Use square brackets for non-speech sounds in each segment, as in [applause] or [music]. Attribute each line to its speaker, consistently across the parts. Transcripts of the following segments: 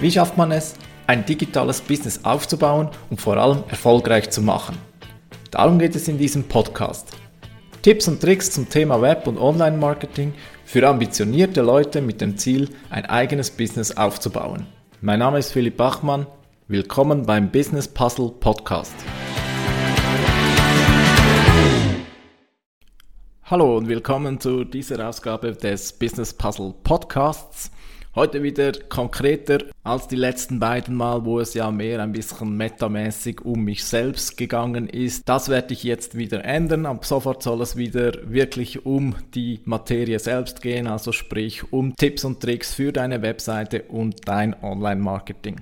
Speaker 1: Wie schafft man es, ein digitales Business aufzubauen und vor allem erfolgreich zu machen? Darum geht es in diesem Podcast. Tipps und Tricks zum Thema Web- und Online-Marketing für ambitionierte Leute mit dem Ziel, ein eigenes Business aufzubauen. Mein Name ist Philipp Bachmann. Willkommen beim Business Puzzle Podcast. Hallo und willkommen zu dieser Ausgabe des Business Puzzle Podcasts. Heute wieder konkreter als die letzten beiden Mal, wo es ja mehr ein bisschen metamäßig um mich selbst gegangen ist. Das werde ich jetzt wieder ändern. Ab sofort soll es wieder wirklich um die Materie selbst gehen, also sprich um Tipps und Tricks für deine Webseite und dein Online-Marketing.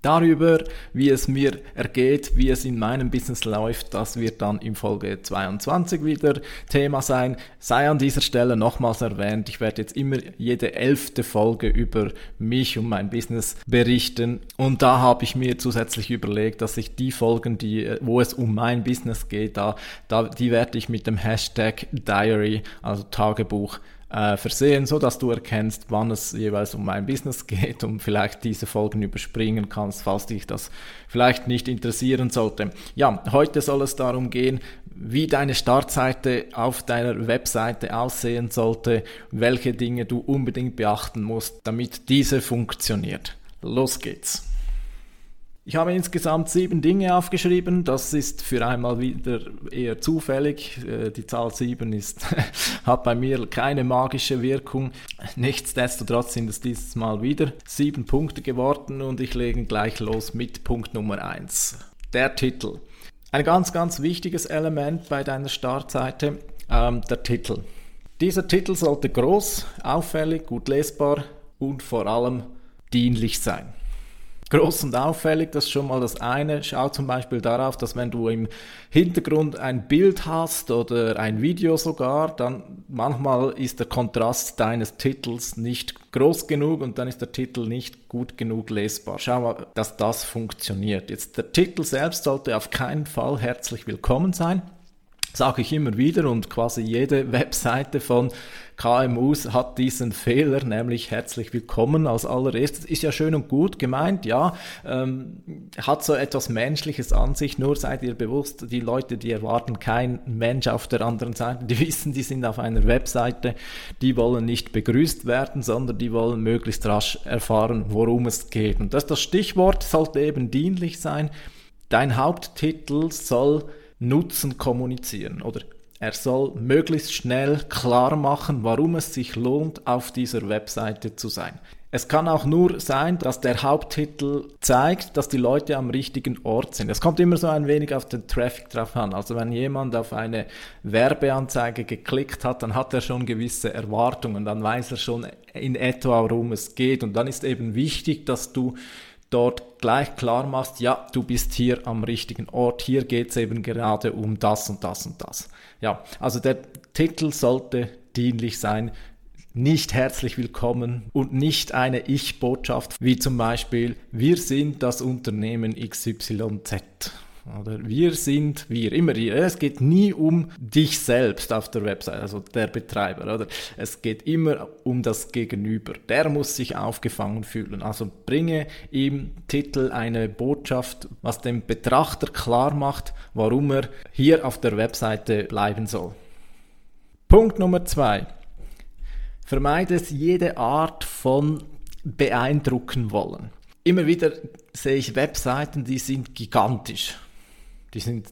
Speaker 1: Darüber, wie es mir ergeht, wie es in meinem Business läuft, das wird dann in Folge 22 wieder Thema sein. Sei an dieser Stelle nochmals erwähnt, ich werde jetzt immer jede elfte Folge über mich und mein Business berichten. Und da habe ich mir zusätzlich überlegt, dass ich die Folgen, die, wo es um mein Business geht, da, da, die werde ich mit dem Hashtag Diary, also Tagebuch, äh, versehen, so dass du erkennst, wann es jeweils um mein Business geht und vielleicht diese Folgen überspringen kannst, falls dich das vielleicht nicht interessieren sollte. Ja, heute soll es darum gehen, wie deine Startseite auf deiner Webseite aussehen sollte, welche Dinge du unbedingt beachten musst, damit diese funktioniert. Los geht's. Ich habe insgesamt sieben Dinge aufgeschrieben. Das ist für einmal wieder eher zufällig. Äh, die Zahl sieben ist, [laughs] hat bei mir keine magische Wirkung. Nichtsdestotrotz sind es dieses Mal wieder sieben Punkte geworden und ich lege gleich los mit Punkt Nummer eins. Der Titel. Ein ganz, ganz wichtiges Element bei deiner Startseite, ähm, der Titel. Dieser Titel sollte groß, auffällig, gut lesbar und vor allem dienlich sein groß und auffällig, das ist schon mal das eine. Schau zum Beispiel darauf, dass wenn du im Hintergrund ein Bild hast oder ein Video sogar, dann manchmal ist der Kontrast deines Titels nicht groß genug und dann ist der Titel nicht gut genug lesbar. Schau mal, dass das funktioniert. Jetzt der Titel selbst sollte auf keinen Fall herzlich willkommen sein sage ich immer wieder und quasi jede [laughs] Webseite von KMUs hat diesen Fehler, nämlich herzlich willkommen als allererstes. Ist ja schön und gut gemeint, ja, ähm, hat so etwas Menschliches an sich, nur seid ihr bewusst, die Leute, die erwarten kein Mensch auf der anderen Seite, die [laughs] wissen, die sind auf einer Webseite, die wollen nicht begrüßt werden, sondern die wollen möglichst rasch erfahren, worum es geht. Und das, das Stichwort sollte eben dienlich sein. Dein Haupttitel soll Nutzen kommunizieren oder er soll möglichst schnell klar machen, warum es sich lohnt, auf dieser Webseite zu sein. Es kann auch nur sein, dass der Haupttitel zeigt, dass die Leute am richtigen Ort sind. Es kommt immer so ein wenig auf den Traffic drauf an. Also wenn jemand auf eine Werbeanzeige geklickt hat, dann hat er schon gewisse Erwartungen, dann weiß er schon in etwa, worum es geht. Und dann ist eben wichtig, dass du dort gleich klar machst, ja, du bist hier am richtigen Ort, hier geht es eben gerade um das und das und das. Ja, also der Titel sollte dienlich sein, nicht herzlich willkommen und nicht eine Ich-Botschaft, wie zum Beispiel, wir sind das Unternehmen XYZ. Oder wir sind wir, immer hier. Es geht nie um dich selbst auf der Website, also der Betreiber. Oder? Es geht immer um das Gegenüber. Der muss sich aufgefangen fühlen. Also bringe im Titel eine Botschaft, was dem Betrachter klar macht, warum er hier auf der Webseite bleiben soll. Punkt Nummer zwei. Vermeide es jede Art von beeindrucken wollen. Immer wieder sehe ich Webseiten, die sind gigantisch. Die sind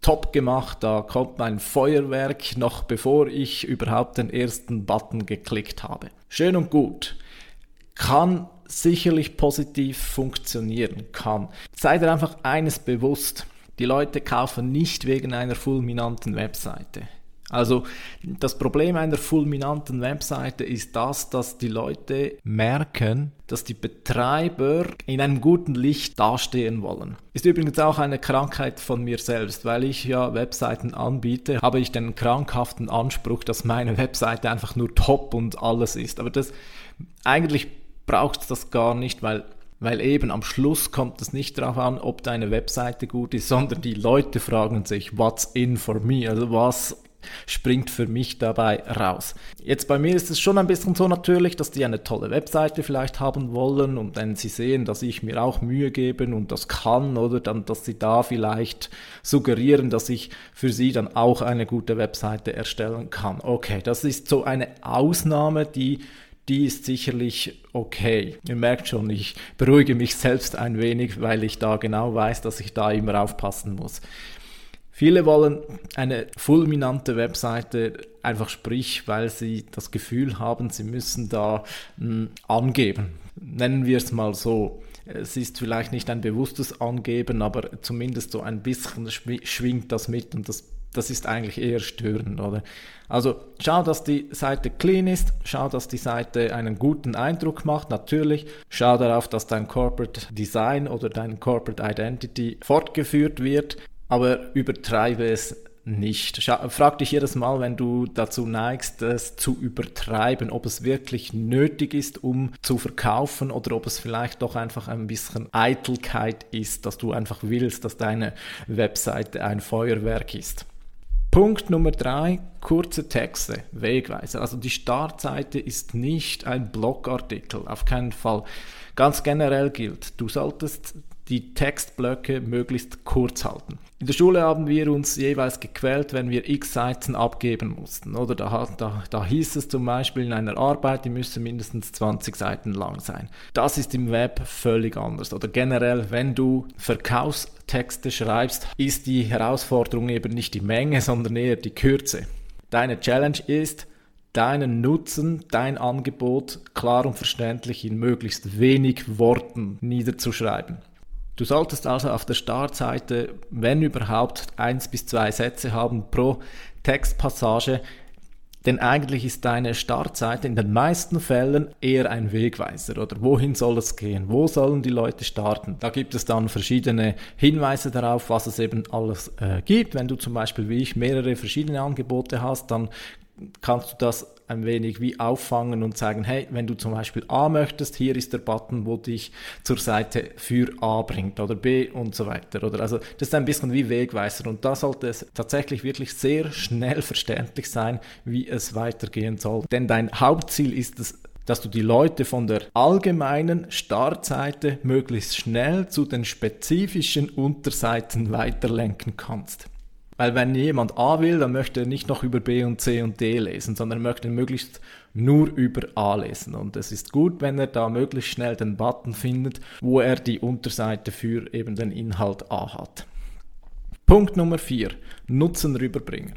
Speaker 1: top gemacht, da kommt mein Feuerwerk noch bevor ich überhaupt den ersten Button geklickt habe. Schön und gut. Kann sicherlich positiv funktionieren, kann. Sei dir einfach eines bewusst. Die Leute kaufen nicht wegen einer fulminanten Webseite. Also das Problem einer fulminanten Webseite ist das, dass die Leute merken, dass die Betreiber in einem guten Licht dastehen wollen. Ist übrigens auch eine Krankheit von mir selbst, weil ich ja Webseiten anbiete, habe ich den krankhaften Anspruch, dass meine Webseite einfach nur top und alles ist. Aber das eigentlich braucht es das gar nicht, weil weil eben am Schluss kommt es nicht darauf an, ob deine Webseite gut ist, sondern die Leute fragen sich, what's in for me? Also was springt für mich dabei raus. Jetzt bei mir ist es schon ein bisschen so natürlich, dass die eine tolle Webseite vielleicht haben wollen und wenn sie sehen, dass ich mir auch Mühe gebe und das kann oder dann, dass sie da vielleicht suggerieren, dass ich für sie dann auch eine gute Webseite erstellen kann. Okay, das ist so eine Ausnahme, die die ist sicherlich okay. Ihr merkt schon, ich beruhige mich selbst ein wenig, weil ich da genau weiß, dass ich da immer aufpassen muss. Viele wollen eine fulminante Webseite, einfach sprich, weil sie das Gefühl haben, sie müssen da mh, hm, angeben. Nennen wir es mal so. Es ist vielleicht nicht ein bewusstes Angeben, aber zumindest so ein bisschen schwingt das mit und das das ist eigentlich eher störend, oder? Also schau, dass die Seite clean ist, schau, dass die Seite einen guten Eindruck macht, natürlich. Schau darauf, dass dein Corporate Design oder dein Corporate Identity fortgeführt wird, aber übertreibe es nicht. Frag dich jedes Mal, wenn du dazu neigst, es zu übertreiben, ob es wirklich nötig ist, um zu verkaufen oder ob es vielleicht doch einfach ein bisschen Eitelkeit ist, dass du einfach willst, dass deine Webseite ein Feuerwerk ist. Punkt Nummer drei, kurze Texte, Wegweiser. Also die Startseite ist nicht ein Blogartikel, auf keinen Fall. Ganz generell gilt, du solltest die Textblöcke möglichst kurz halten. In der Schule haben wir uns jeweils gequält, wenn wir x Seiten abgeben mussten. Oder da, da, da hieß es zum Beispiel in einer Arbeit, die müsse mindestens 20 Seiten lang sein. Das ist im Web völlig anders. Oder generell, wenn du Verkaufstexte schreibst, ist die Herausforderung eben nicht die Menge, sondern eher die Kürze. Deine Challenge ist, deinen Nutzen, dein Angebot klar und verständlich in möglichst wenig Worten niederzuschreiben. Du solltest also auf der Startseite, wenn überhaupt, eins bis zwei Sätze haben pro Textpassage, denn eigentlich ist deine Startseite in den meisten Fällen eher ein Wegweiser oder wohin soll es gehen? Wo sollen die Leute starten? Da gibt es dann verschiedene Hinweise darauf, was es eben alles äh, gibt. Wenn du zum Beispiel wie ich mehrere verschiedene Angebote hast, dann kannst du das ein wenig wie auffangen und sagen, hey, wenn du zum Beispiel A möchtest, hier ist der Button, wo dich zur Seite für A bringt oder B und so weiter. Oder also das ist ein bisschen wie Wegweiser und da sollte es tatsächlich wirklich sehr schnell verständlich sein, wie es weitergehen soll. Denn dein Hauptziel ist es, dass du die Leute von der allgemeinen Startseite möglichst schnell zu den spezifischen Unterseiten weiterlenken kannst. Weil wenn jemand A will, dann möchte er nicht noch über B und C und D lesen, sondern er möchte möglichst nur über A lesen. Und es ist gut, wenn er da möglichst schnell den Button findet, wo er die Unterseite für eben den Inhalt A hat. Punkt Nummer 4. Nutzenrüberbringer.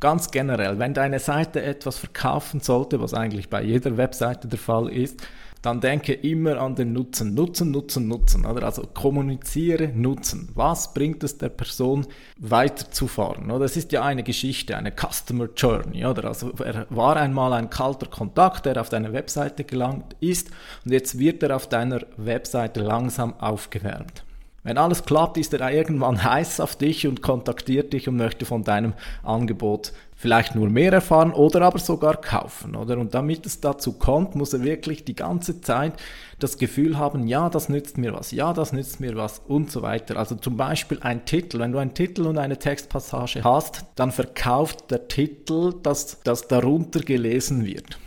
Speaker 1: Ganz generell, wenn deine Seite etwas verkaufen sollte, was eigentlich bei jeder Webseite der Fall ist, dann denke immer an den Nutzen. Nutzen, Nutzen, Nutzen. Oder? Also kommuniziere Nutzen. Was bringt es der Person weiterzufahren? Oder? Es ist ja eine Geschichte, eine Customer Journey. Oder? Also er war einmal ein kalter Kontakt, der auf deine Webseite gelangt ist und jetzt wird er auf deiner Webseite langsam aufgewärmt. Wenn alles klappt, ist er irgendwann [laughs] heiß auf dich und kontaktiert dich und möchte von deinem Angebot vielleicht nur mehr erfahren oder aber sogar kaufen, oder? Und damit es dazu kommt, muss er wirklich die ganze Zeit das Gefühl haben, ja, das nützt mir was, ja, das nützt mir was und so weiter. Also zum Beispiel ein Titel. Wenn du einen Titel und eine Textpassage hast, dann verkauft der Titel, dass das darunter gelesen wird.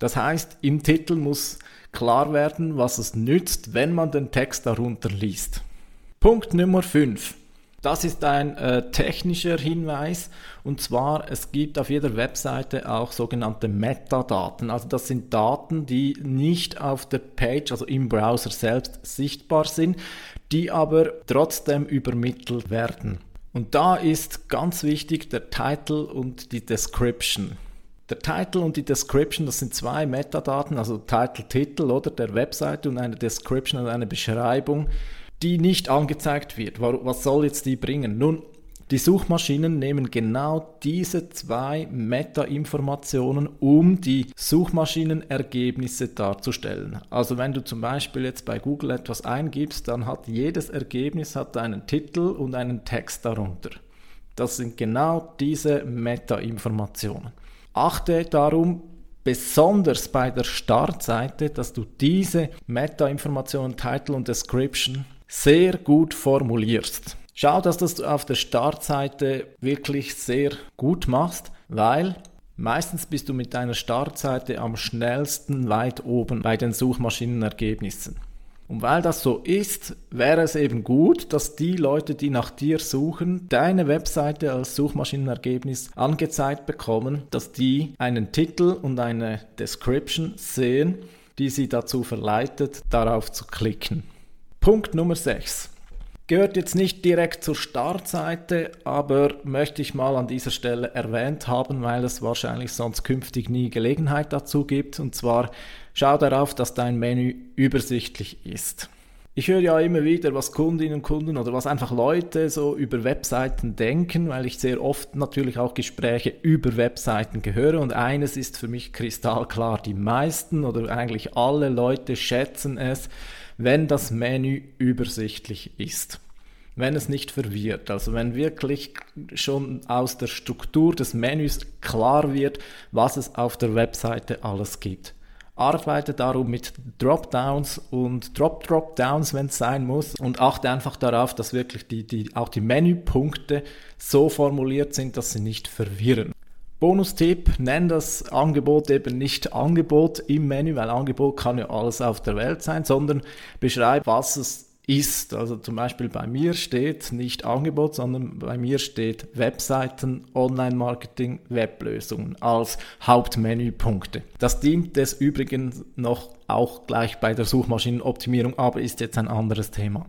Speaker 1: Das heißt, im Titel muss klar werden, was es nützt, wenn man den Text darunter liest. Punkt Nummer 5. Das ist ein äh, technischer Hinweis und zwar es gibt auf jeder Webseite auch sogenannte Metadaten. Also das sind Daten, die nicht auf der Page, also im Browser selbst sichtbar sind, die aber trotzdem übermittelt werden. Und da ist ganz wichtig der Title und die Description. Der Title und die Description, das sind zwei Metadaten, also Title, Titel oder der Webseite und eine Description und eine Beschreibung die nicht angezeigt wird. Was soll jetzt die bringen? Nun, die Suchmaschinen nehmen genau diese zwei Meta-Informationen, um die Suchmaschinenergebnisse darzustellen. Also wenn du zum Beispiel jetzt bei Google etwas eingibst, dann hat jedes Ergebnis hat einen Titel und einen Text darunter. Das sind genau diese Meta-Informationen. Achte darum besonders bei der Startseite, dass du diese Meta-Informationen, Title und Description sehr gut formulierst. Schau, dass du das auf der Startseite wirklich sehr gut machst, weil meistens bist du mit deiner Startseite am schnellsten weit oben bei den Suchmaschinenergebnissen. Und weil das so ist, wäre es eben gut, dass die Leute, die nach dir suchen, deine Webseite als Suchmaschinenergebnis angezeigt bekommen, dass die einen Titel und eine Description sehen, die sie dazu verleitet, darauf zu klicken. Punkt Nummer 6. Gehört jetzt nicht direkt zur Startseite, aber möchte ich mal an dieser Stelle erwähnt haben, weil es wahrscheinlich sonst künftig nie Gelegenheit dazu gibt. Und zwar schau darauf, dass dein Menü übersichtlich ist. Ich höre ja immer wieder, was Kundinnen und Kunden oder was einfach Leute so über Webseiten denken, weil ich sehr oft natürlich auch Gespräche über Webseiten gehöre und eines ist für mich kristallklar, die meisten oder eigentlich alle Leute schätzen es, wenn das Menü übersichtlich ist. Wenn es nicht verwirrt, also wenn wirklich schon aus der Struktur des Menüs klar wird, was es auf der Webseite alles gibt. Arbeite darum mit Dropdowns und Drop-Dropdowns, wenn es sein muss, und achte einfach darauf, dass wirklich die, die, auch die Menüpunkte so formuliert sind, dass sie nicht verwirren. Bonustipp, nenn das Angebot eben nicht Angebot im Menü, weil Angebot kann ja alles auf der Welt sein, sondern beschreib, was es ist. Also zum Beispiel bei mir steht nicht Angebot, sondern bei mir steht Webseiten, Online-Marketing, Weblösungen als Hauptmenüpunkte. Das dient des Übrigen noch auch gleich bei der Suchmaschinenoptimierung, aber ist jetzt ein anderes Thema.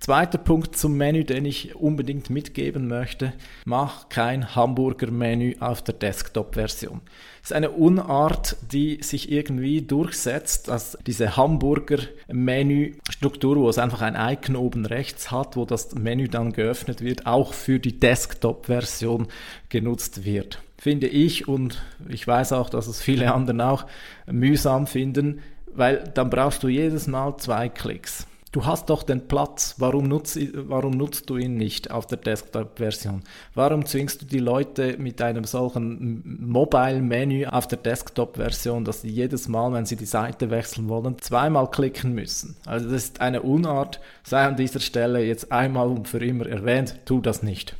Speaker 1: Zweiter Punkt zum Menü, den ich unbedingt mitgeben möchte. Mach kein Hamburger-Menü auf der Desktop-Version. Ist eine Unart, die sich irgendwie durchsetzt, dass diese Hamburger-Menü-Struktur, wo es einfach ein Icon oben rechts hat, wo das Menü dann geöffnet wird, auch für die Desktop-Version genutzt wird. Finde ich und ich weiß auch, dass es viele anderen auch mühsam finden, weil dann brauchst du jedes Mal zwei Klicks. Du hast doch den Platz, warum nutzt, warum nutzt du ihn nicht auf der Desktop-Version? Warum zwingst du die Leute mit einem solchen Mobile-Menü auf der Desktop-Version, dass sie jedes Mal, wenn sie die Seite wechseln wollen, zweimal klicken müssen? Also das ist eine Unart, sei an dieser Stelle jetzt einmal und für immer erwähnt, tu das nicht.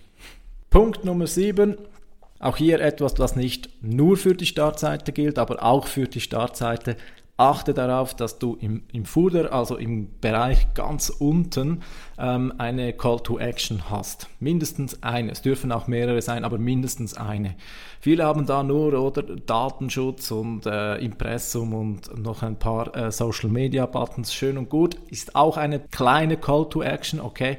Speaker 1: Punkt Nummer 7, auch hier etwas, was nicht nur für die Startseite gilt, aber auch für die Startseite achte darauf, dass du im, im Footer, also im Bereich ganz unten, ähm, eine Call to Action hast. Mindestens eine. Es dürfen auch mehrere sein, aber mindestens eine. Viele haben da nur oder Datenschutz und äh, Impressum und noch ein paar äh, Social Media Buttons. Schön und gut. Ist auch eine kleine Call to Action, okay.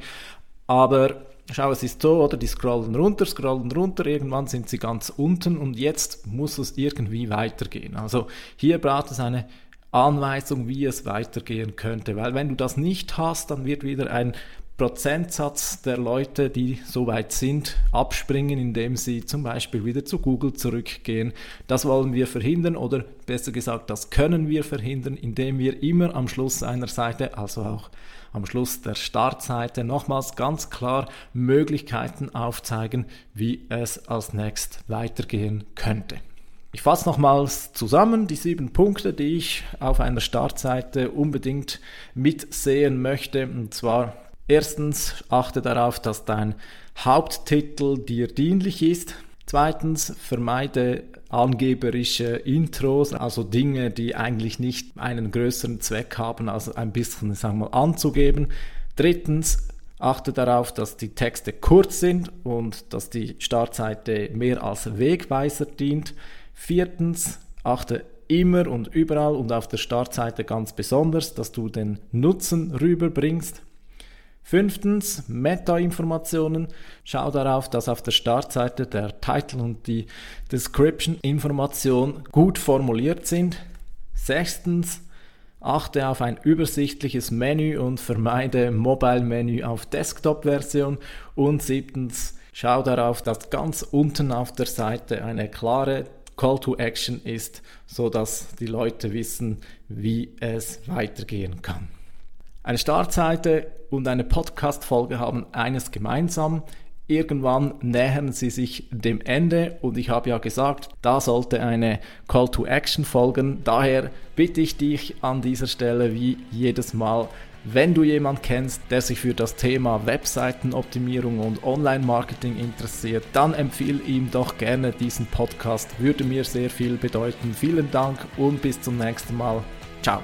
Speaker 1: Aber Schau, es ist so, oder? Die scrollen runter, scrollen runter, irgendwann sind sie ganz unten und jetzt muss es irgendwie weitergehen. Also hier braucht es eine Anweisung, wie es weitergehen könnte. Weil wenn du das nicht hast, dann wird wieder ein Prozentsatz der Leute, die so weit sind, abspringen, indem sie zum Beispiel wieder zu Google zurückgehen. Das wollen wir verhindern oder besser gesagt, das können wir verhindern, indem wir immer am Schluss einer Seite, also auch am Schluss der Startseite, nochmals ganz klar Möglichkeiten aufzeigen, wie es als nächstes weitergehen könnte. Ich fasse nochmals zusammen die sieben Punkte, die ich auf einer Startseite unbedingt mitsehen möchte. Und zwar erstens achte darauf, dass dein Haupttitel dir dienlich ist. Zweitens vermeide angeberische Intros, also Dinge, die eigentlich nicht einen größeren Zweck haben, als ein bisschen, sagen wir mal, anzugeben. Drittens achte darauf, dass die Texte kurz sind und dass die Startseite mehr als Wegweiser dient. Viertens, achte immer und überall und auf der Startseite ganz besonders, dass du den Nutzen rüberbringst. Fünftens, Meta-Informationen. Schau darauf, dass auf der Startseite der Titel und die Description-Information gut formuliert sind. Sechstens, achte auf ein übersichtliches Menü und vermeide Mobile-Menü auf Desktop-Version. Und siebtens, schau darauf, dass ganz unten auf der Seite eine klare Call to Action ist, so dass die Leute wissen, wie es weitergehen kann. Eine Startseite und eine Podcast-Folge haben eines gemeinsam. Irgendwann nähern sie sich dem Ende und ich habe ja gesagt, da sollte eine Call to Action folgen. Daher bitte ich dich an dieser Stelle wie jedes Mal, wenn du jemanden kennst, der sich für das Thema Webseitenoptimierung und Online-Marketing interessiert, dann empfehle ihm doch gerne diesen Podcast. Würde mir sehr viel bedeuten. Vielen Dank und bis zum nächsten Mal. Ciao.